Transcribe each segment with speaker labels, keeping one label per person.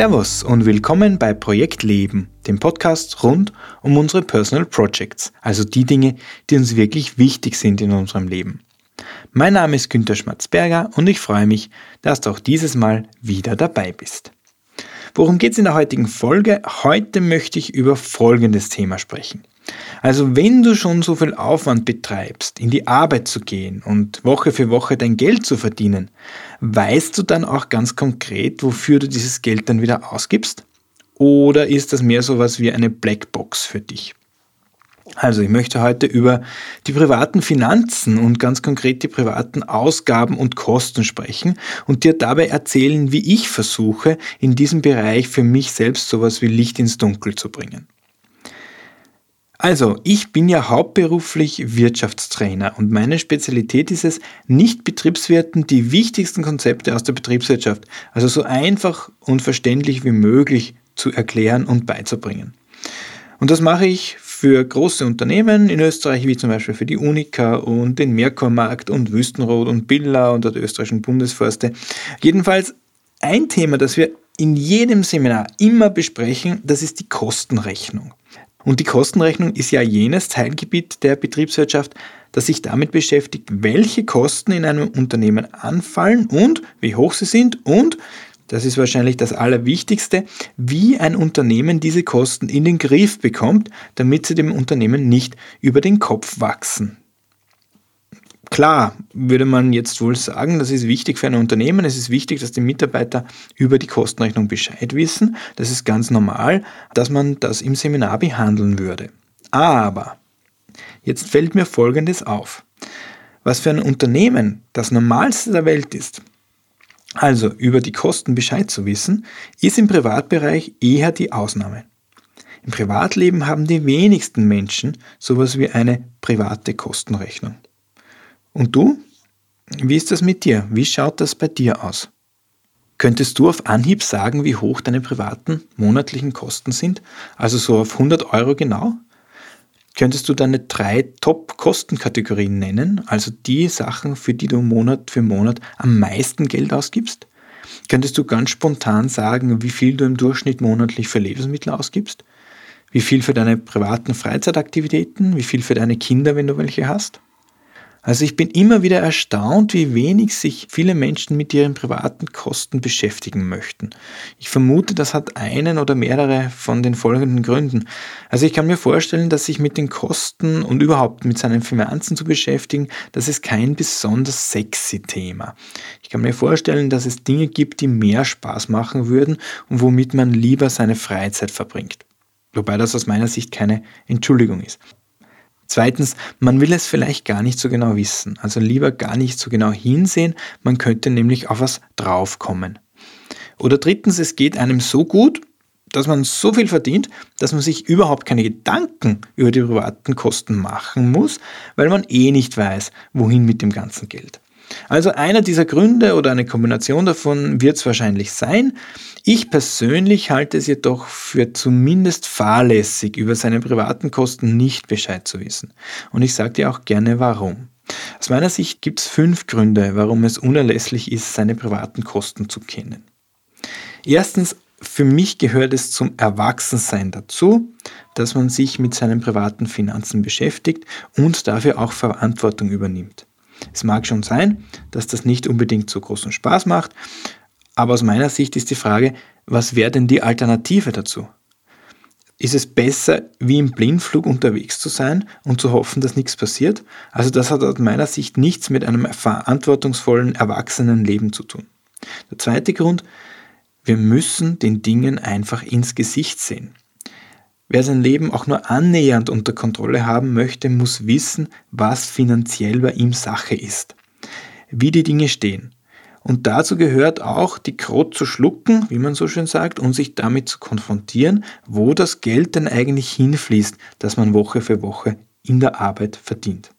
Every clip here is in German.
Speaker 1: Servus und willkommen bei Projekt Leben, dem Podcast rund um unsere Personal Projects, also die Dinge, die uns wirklich wichtig sind in unserem Leben. Mein Name ist Günter Schmatzberger und ich freue mich, dass du auch dieses Mal wieder dabei bist. Worum geht es in der heutigen Folge? Heute möchte ich über folgendes Thema sprechen. Also wenn du schon so viel Aufwand betreibst, in die Arbeit zu gehen und Woche für Woche dein Geld zu verdienen, weißt du dann auch ganz konkret, wofür du dieses Geld dann wieder ausgibst? Oder ist das mehr so was wie eine Blackbox für dich? Also ich möchte heute über die privaten Finanzen und ganz konkret die privaten Ausgaben und Kosten sprechen und dir dabei erzählen, wie ich versuche, in diesem Bereich für mich selbst sowas wie Licht ins Dunkel zu bringen. Also, ich bin ja hauptberuflich Wirtschaftstrainer und meine Spezialität ist es, nicht Betriebswirten die wichtigsten Konzepte aus der Betriebswirtschaft, also so einfach und verständlich wie möglich zu erklären und beizubringen. Und das mache ich für große Unternehmen in Österreich, wie zum Beispiel für die Unica und den Merkurmarkt und Wüstenrot und Billa und der österreichischen Bundesforste. Jedenfalls ein Thema, das wir in jedem Seminar immer besprechen, das ist die Kostenrechnung. Und die Kostenrechnung ist ja jenes Teilgebiet der Betriebswirtschaft, das sich damit beschäftigt, welche Kosten in einem Unternehmen anfallen und wie hoch sie sind und, das ist wahrscheinlich das Allerwichtigste, wie ein Unternehmen diese Kosten in den Griff bekommt, damit sie dem Unternehmen nicht über den Kopf wachsen. Klar, würde man jetzt wohl sagen, das ist wichtig für ein Unternehmen. Es ist wichtig, dass die Mitarbeiter über die Kostenrechnung Bescheid wissen. Das ist ganz normal, dass man das im Seminar behandeln würde. Aber jetzt fällt mir Folgendes auf. Was für ein Unternehmen das Normalste der Welt ist, also über die Kosten Bescheid zu wissen, ist im Privatbereich eher die Ausnahme. Im Privatleben haben die wenigsten Menschen sowas wie eine private Kostenrechnung. Und du? Wie ist das mit dir? Wie schaut das bei dir aus? Könntest du auf Anhieb sagen, wie hoch deine privaten monatlichen Kosten sind? Also so auf 100 Euro genau? Könntest du deine drei Top-Kostenkategorien nennen, also die Sachen, für die du Monat für Monat am meisten Geld ausgibst? Könntest du ganz spontan sagen, wie viel du im Durchschnitt monatlich für Lebensmittel ausgibst? Wie viel für deine privaten Freizeitaktivitäten? Wie viel für deine Kinder, wenn du welche hast? Also ich bin immer wieder erstaunt, wie wenig sich viele Menschen mit ihren privaten Kosten beschäftigen möchten. Ich vermute, das hat einen oder mehrere von den folgenden Gründen. Also ich kann mir vorstellen, dass sich mit den Kosten und überhaupt mit seinen Finanzen zu beschäftigen, das ist kein besonders sexy Thema. Ich kann mir vorstellen, dass es Dinge gibt, die mehr Spaß machen würden und womit man lieber seine Freizeit verbringt. Wobei das aus meiner Sicht keine Entschuldigung ist. Zweitens, man will es vielleicht gar nicht so genau wissen, also lieber gar nicht so genau hinsehen, man könnte nämlich auf was draufkommen. Oder drittens, es geht einem so gut, dass man so viel verdient, dass man sich überhaupt keine Gedanken über die privaten Kosten machen muss, weil man eh nicht weiß, wohin mit dem ganzen Geld. Also einer dieser Gründe oder eine Kombination davon wird es wahrscheinlich sein. Ich persönlich halte es jedoch für zumindest fahrlässig, über seine privaten Kosten nicht Bescheid zu wissen. Und ich sage dir auch gerne warum. Aus meiner Sicht gibt es fünf Gründe, warum es unerlässlich ist, seine privaten Kosten zu kennen. Erstens, für mich gehört es zum Erwachsensein dazu, dass man sich mit seinen privaten Finanzen beschäftigt und dafür auch Verantwortung übernimmt. Es mag schon sein, dass das nicht unbedingt so großen Spaß macht, aber aus meiner Sicht ist die Frage, was wäre denn die Alternative dazu? Ist es besser, wie im Blindflug unterwegs zu sein und zu hoffen, dass nichts passiert? Also das hat aus meiner Sicht nichts mit einem verantwortungsvollen, erwachsenen Leben zu tun. Der zweite Grund, wir müssen den Dingen einfach ins Gesicht sehen. Wer sein Leben auch nur annähernd unter Kontrolle haben möchte, muss wissen, was finanziell bei ihm Sache ist, wie die Dinge stehen. Und dazu gehört auch, die Krot zu schlucken, wie man so schön sagt, und sich damit zu konfrontieren, wo das Geld denn eigentlich hinfließt, das man Woche für Woche in der Arbeit verdient.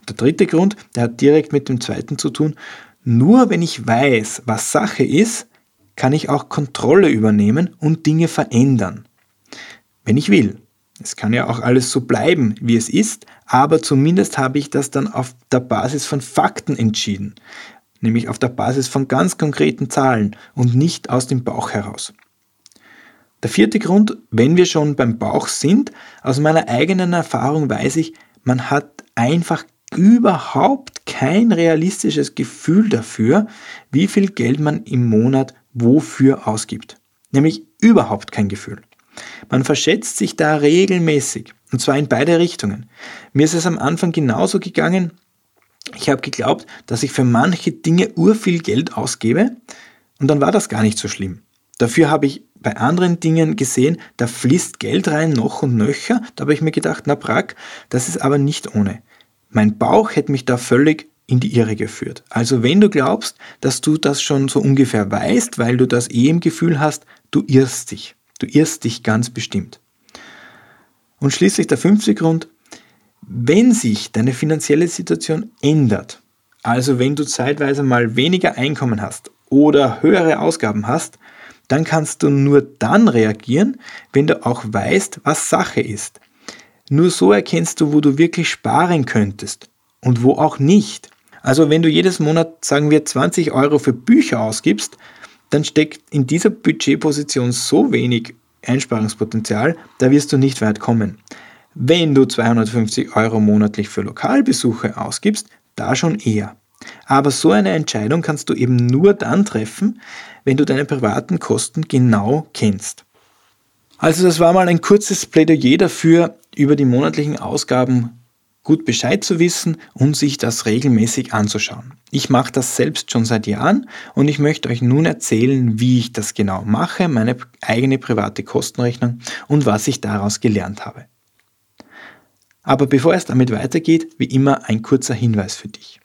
Speaker 1: Und der dritte Grund, der hat direkt mit dem zweiten zu tun. Nur wenn ich weiß, was Sache ist, kann ich auch Kontrolle übernehmen und Dinge verändern. Wenn ich will. Es kann ja auch alles so bleiben, wie es ist, aber zumindest habe ich das dann auf der Basis von Fakten entschieden, nämlich auf der Basis von ganz konkreten Zahlen und nicht aus dem Bauch heraus. Der vierte Grund, wenn wir schon beim Bauch sind, aus meiner eigenen Erfahrung weiß ich, man hat einfach überhaupt kein realistisches Gefühl dafür, wie viel Geld man im Monat wofür ausgibt. Nämlich überhaupt kein Gefühl. Man verschätzt sich da regelmäßig. Und zwar in beide Richtungen. Mir ist es am Anfang genauso gegangen. Ich habe geglaubt, dass ich für manche Dinge urviel Geld ausgebe und dann war das gar nicht so schlimm. Dafür habe ich bei anderen Dingen gesehen, da fließt Geld rein noch und nöcher. Da habe ich mir gedacht, na Prag, das ist aber nicht ohne. Mein Bauch hätte mich da völlig in die Irre geführt. Also wenn du glaubst, dass du das schon so ungefähr weißt, weil du das eh im Gefühl hast, du irrst dich. Du irrst dich ganz bestimmt. Und schließlich der fünfte Grund, wenn sich deine finanzielle Situation ändert, also wenn du zeitweise mal weniger Einkommen hast oder höhere Ausgaben hast, dann kannst du nur dann reagieren, wenn du auch weißt, was Sache ist. Nur so erkennst du, wo du wirklich sparen könntest und wo auch nicht. Also wenn du jedes Monat, sagen wir, 20 Euro für Bücher ausgibst, dann steckt in dieser Budgetposition so wenig Einsparungspotenzial, da wirst du nicht weit kommen. Wenn du 250 Euro monatlich für Lokalbesuche ausgibst, da schon eher. Aber so eine Entscheidung kannst du eben nur dann treffen, wenn du deine privaten Kosten genau kennst. Also das war mal ein kurzes Plädoyer dafür, über die monatlichen Ausgaben gut Bescheid zu wissen und sich das regelmäßig anzuschauen. Ich mache das selbst schon seit Jahren und ich möchte euch nun erzählen, wie ich das genau mache, meine eigene private Kostenrechnung und was ich daraus gelernt habe. Aber bevor es damit weitergeht, wie immer ein kurzer Hinweis für dich.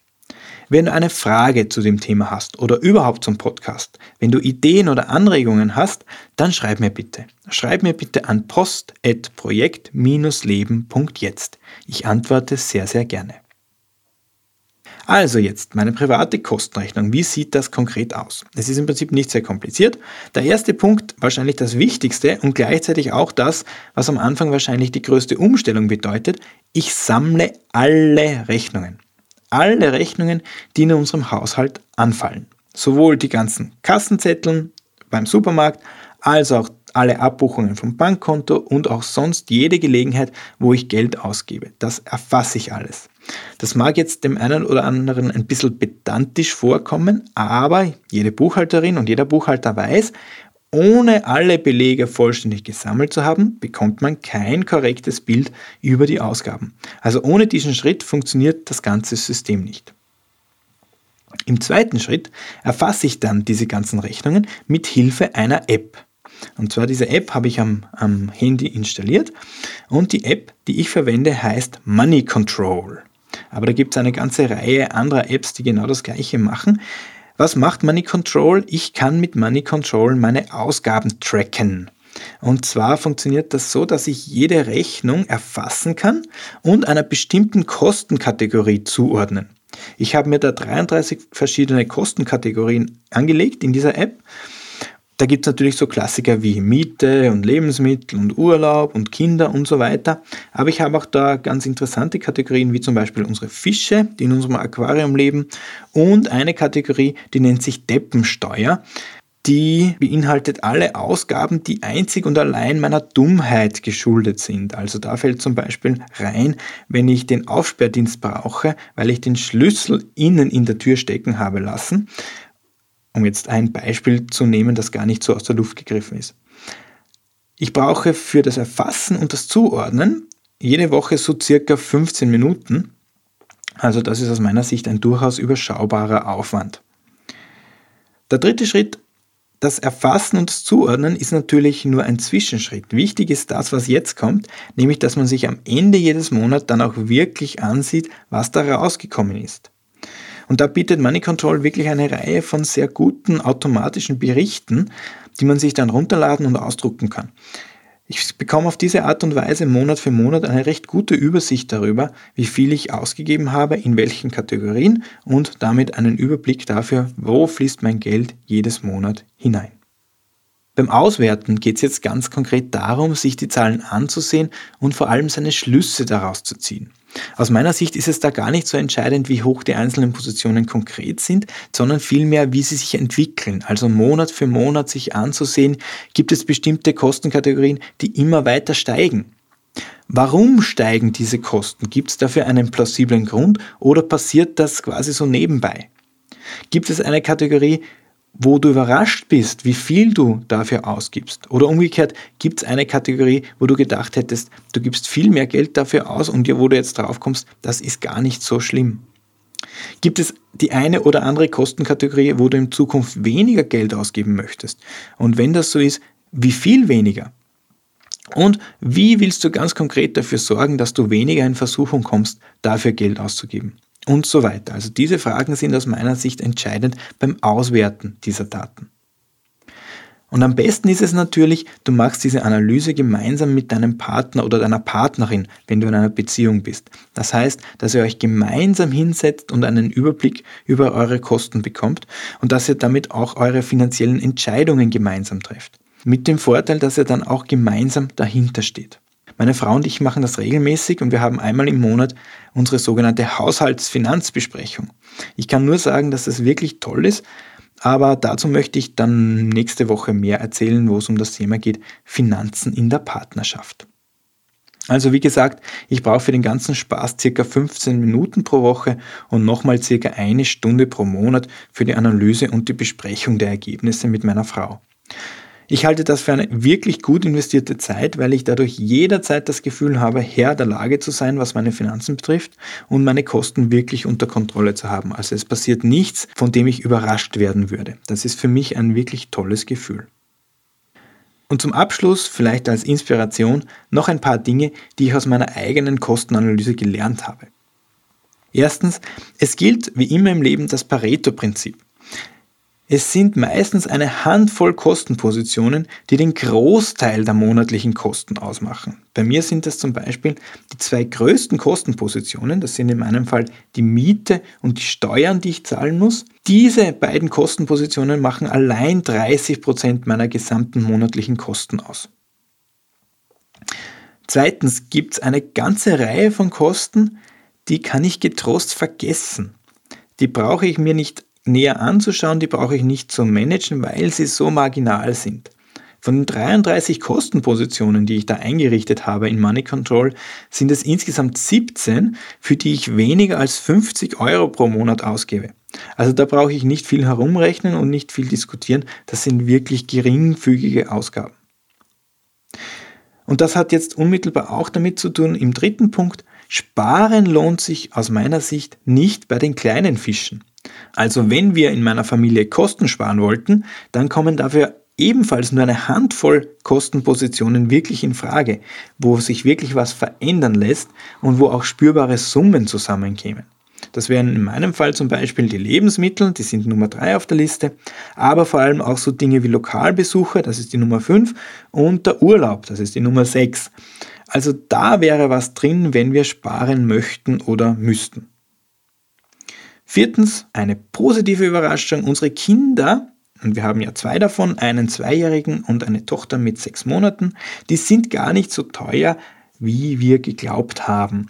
Speaker 1: Wenn du eine Frage zu dem Thema hast oder überhaupt zum Podcast, wenn du Ideen oder Anregungen hast, dann schreib mir bitte. Schreib mir bitte an post.projekt-leben.jetzt. Ich antworte sehr, sehr gerne. Also jetzt meine private Kostenrechnung. Wie sieht das konkret aus? Es ist im Prinzip nicht sehr kompliziert. Der erste Punkt, wahrscheinlich das Wichtigste und gleichzeitig auch das, was am Anfang wahrscheinlich die größte Umstellung bedeutet. Ich sammle alle Rechnungen alle Rechnungen, die in unserem Haushalt anfallen. Sowohl die ganzen Kassenzetteln beim Supermarkt als auch alle Abbuchungen vom Bankkonto und auch sonst jede Gelegenheit, wo ich Geld ausgebe. Das erfasse ich alles. Das mag jetzt dem einen oder anderen ein bisschen pedantisch vorkommen, aber jede Buchhalterin und jeder Buchhalter weiß, ohne alle Belege vollständig gesammelt zu haben, bekommt man kein korrektes Bild über die Ausgaben. Also ohne diesen Schritt funktioniert das ganze System nicht. Im zweiten Schritt erfasse ich dann diese ganzen Rechnungen mit Hilfe einer App. Und zwar diese App habe ich am, am Handy installiert und die App, die ich verwende, heißt Money Control. Aber da gibt es eine ganze Reihe anderer Apps, die genau das gleiche machen. Was macht Money Control? Ich kann mit Money Control meine Ausgaben tracken. Und zwar funktioniert das so, dass ich jede Rechnung erfassen kann und einer bestimmten Kostenkategorie zuordnen. Ich habe mir da 33 verschiedene Kostenkategorien angelegt in dieser App da gibt es natürlich so Klassiker wie Miete und Lebensmittel und Urlaub und Kinder und so weiter. Aber ich habe auch da ganz interessante Kategorien wie zum Beispiel unsere Fische, die in unserem Aquarium leben und eine Kategorie, die nennt sich Deppensteuer. Die beinhaltet alle Ausgaben, die einzig und allein meiner Dummheit geschuldet sind. Also da fällt zum Beispiel rein, wenn ich den Aufsperrdienst brauche, weil ich den Schlüssel innen in der Tür stecken habe lassen um jetzt ein Beispiel zu nehmen, das gar nicht so aus der Luft gegriffen ist. Ich brauche für das Erfassen und das Zuordnen jede Woche so circa 15 Minuten. Also das ist aus meiner Sicht ein durchaus überschaubarer Aufwand. Der dritte Schritt, das Erfassen und das Zuordnen ist natürlich nur ein Zwischenschritt. Wichtig ist das, was jetzt kommt, nämlich dass man sich am Ende jedes Monats dann auch wirklich ansieht, was da rausgekommen ist. Und da bietet Money Control wirklich eine Reihe von sehr guten automatischen Berichten, die man sich dann runterladen und ausdrucken kann. Ich bekomme auf diese Art und Weise Monat für Monat eine recht gute Übersicht darüber, wie viel ich ausgegeben habe, in welchen Kategorien und damit einen Überblick dafür, wo fließt mein Geld jedes Monat hinein. Beim Auswerten geht es jetzt ganz konkret darum, sich die Zahlen anzusehen und vor allem seine Schlüsse daraus zu ziehen. Aus meiner Sicht ist es da gar nicht so entscheidend, wie hoch die einzelnen Positionen konkret sind, sondern vielmehr, wie sie sich entwickeln. Also Monat für Monat sich anzusehen, gibt es bestimmte Kostenkategorien, die immer weiter steigen. Warum steigen diese Kosten? Gibt es dafür einen plausiblen Grund oder passiert das quasi so nebenbei? Gibt es eine Kategorie, wo du überrascht bist, wie viel du dafür ausgibst. Oder umgekehrt, gibt es eine Kategorie, wo du gedacht hättest, du gibst viel mehr Geld dafür aus und wo du jetzt drauf kommst, das ist gar nicht so schlimm. Gibt es die eine oder andere Kostenkategorie, wo du in Zukunft weniger Geld ausgeben möchtest? Und wenn das so ist, wie viel weniger? Und wie willst du ganz konkret dafür sorgen, dass du weniger in Versuchung kommst, dafür Geld auszugeben? Und so weiter. Also diese Fragen sind aus meiner Sicht entscheidend beim Auswerten dieser Daten. Und am besten ist es natürlich, du machst diese Analyse gemeinsam mit deinem Partner oder deiner Partnerin, wenn du in einer Beziehung bist. Das heißt, dass ihr euch gemeinsam hinsetzt und einen Überblick über eure Kosten bekommt und dass ihr damit auch eure finanziellen Entscheidungen gemeinsam trefft. Mit dem Vorteil, dass ihr dann auch gemeinsam dahinter steht. Meine Frau und ich machen das regelmäßig und wir haben einmal im Monat unsere sogenannte Haushaltsfinanzbesprechung. Ich kann nur sagen, dass das wirklich toll ist, aber dazu möchte ich dann nächste Woche mehr erzählen, wo es um das Thema geht, Finanzen in der Partnerschaft. Also wie gesagt, ich brauche für den ganzen Spaß circa 15 Minuten pro Woche und nochmal circa eine Stunde pro Monat für die Analyse und die Besprechung der Ergebnisse mit meiner Frau. Ich halte das für eine wirklich gut investierte Zeit, weil ich dadurch jederzeit das Gefühl habe, Herr der Lage zu sein, was meine Finanzen betrifft und meine Kosten wirklich unter Kontrolle zu haben. Also es passiert nichts, von dem ich überrascht werden würde. Das ist für mich ein wirklich tolles Gefühl. Und zum Abschluss, vielleicht als Inspiration, noch ein paar Dinge, die ich aus meiner eigenen Kostenanalyse gelernt habe. Erstens, es gilt wie immer im Leben das Pareto-Prinzip. Es sind meistens eine Handvoll Kostenpositionen, die den Großteil der monatlichen Kosten ausmachen. Bei mir sind das zum Beispiel die zwei größten Kostenpositionen, das sind in meinem Fall die Miete und die Steuern, die ich zahlen muss. Diese beiden Kostenpositionen machen allein 30 Prozent meiner gesamten monatlichen Kosten aus. Zweitens gibt es eine ganze Reihe von Kosten, die kann ich getrost vergessen. Die brauche ich mir nicht näher anzuschauen, die brauche ich nicht zu managen, weil sie so marginal sind. Von den 33 Kostenpositionen, die ich da eingerichtet habe in Money Control, sind es insgesamt 17, für die ich weniger als 50 Euro pro Monat ausgebe. Also da brauche ich nicht viel herumrechnen und nicht viel diskutieren. Das sind wirklich geringfügige Ausgaben. Und das hat jetzt unmittelbar auch damit zu tun, im dritten Punkt, Sparen lohnt sich aus meiner Sicht nicht bei den kleinen Fischen. Also wenn wir in meiner Familie Kosten sparen wollten, dann kommen dafür ebenfalls nur eine Handvoll Kostenpositionen wirklich in Frage, wo sich wirklich was verändern lässt und wo auch spürbare Summen zusammenkämen. Das wären in meinem Fall zum Beispiel die Lebensmittel, die sind Nummer 3 auf der Liste, aber vor allem auch so Dinge wie Lokalbesuche, das ist die Nummer 5, und der Urlaub, das ist die Nummer 6. Also da wäre was drin, wenn wir sparen möchten oder müssten. Viertens, eine positive Überraschung. Unsere Kinder, und wir haben ja zwei davon, einen Zweijährigen und eine Tochter mit sechs Monaten, die sind gar nicht so teuer, wie wir geglaubt haben.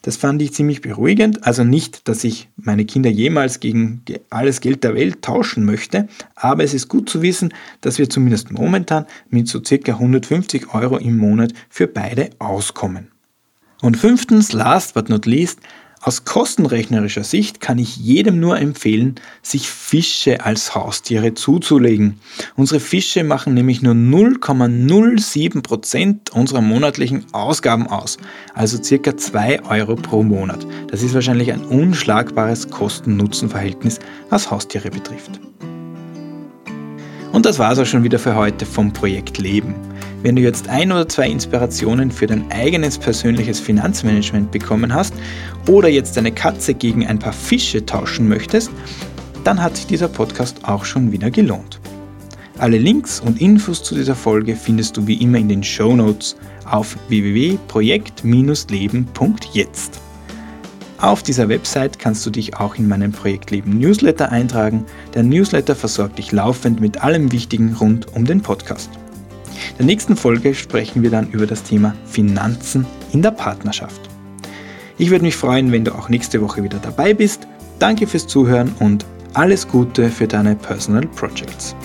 Speaker 1: Das fand ich ziemlich beruhigend. Also nicht, dass ich meine Kinder jemals gegen alles Geld der Welt tauschen möchte, aber es ist gut zu wissen, dass wir zumindest momentan mit so circa 150 Euro im Monat für beide auskommen. Und fünftens, last but not least, aus kostenrechnerischer Sicht kann ich jedem nur empfehlen, sich Fische als Haustiere zuzulegen. Unsere Fische machen nämlich nur 0,07% unserer monatlichen Ausgaben aus, also circa 2 Euro pro Monat. Das ist wahrscheinlich ein unschlagbares Kosten-Nutzen-Verhältnis, was Haustiere betrifft. Und das war es auch schon wieder für heute vom Projekt Leben. Wenn du jetzt ein oder zwei Inspirationen für dein eigenes persönliches Finanzmanagement bekommen hast oder jetzt deine Katze gegen ein paar Fische tauschen möchtest, dann hat sich dieser Podcast auch schon wieder gelohnt. Alle Links und Infos zu dieser Folge findest du wie immer in den Show Notes auf www.projekt-leben.jetzt. Auf dieser Website kannst du dich auch in meinen Projektleben Newsletter eintragen. Der Newsletter versorgt dich laufend mit allem Wichtigen rund um den Podcast. In der nächsten Folge sprechen wir dann über das Thema Finanzen in der Partnerschaft. Ich würde mich freuen, wenn du auch nächste Woche wieder dabei bist. Danke fürs Zuhören und alles Gute für deine Personal Projects.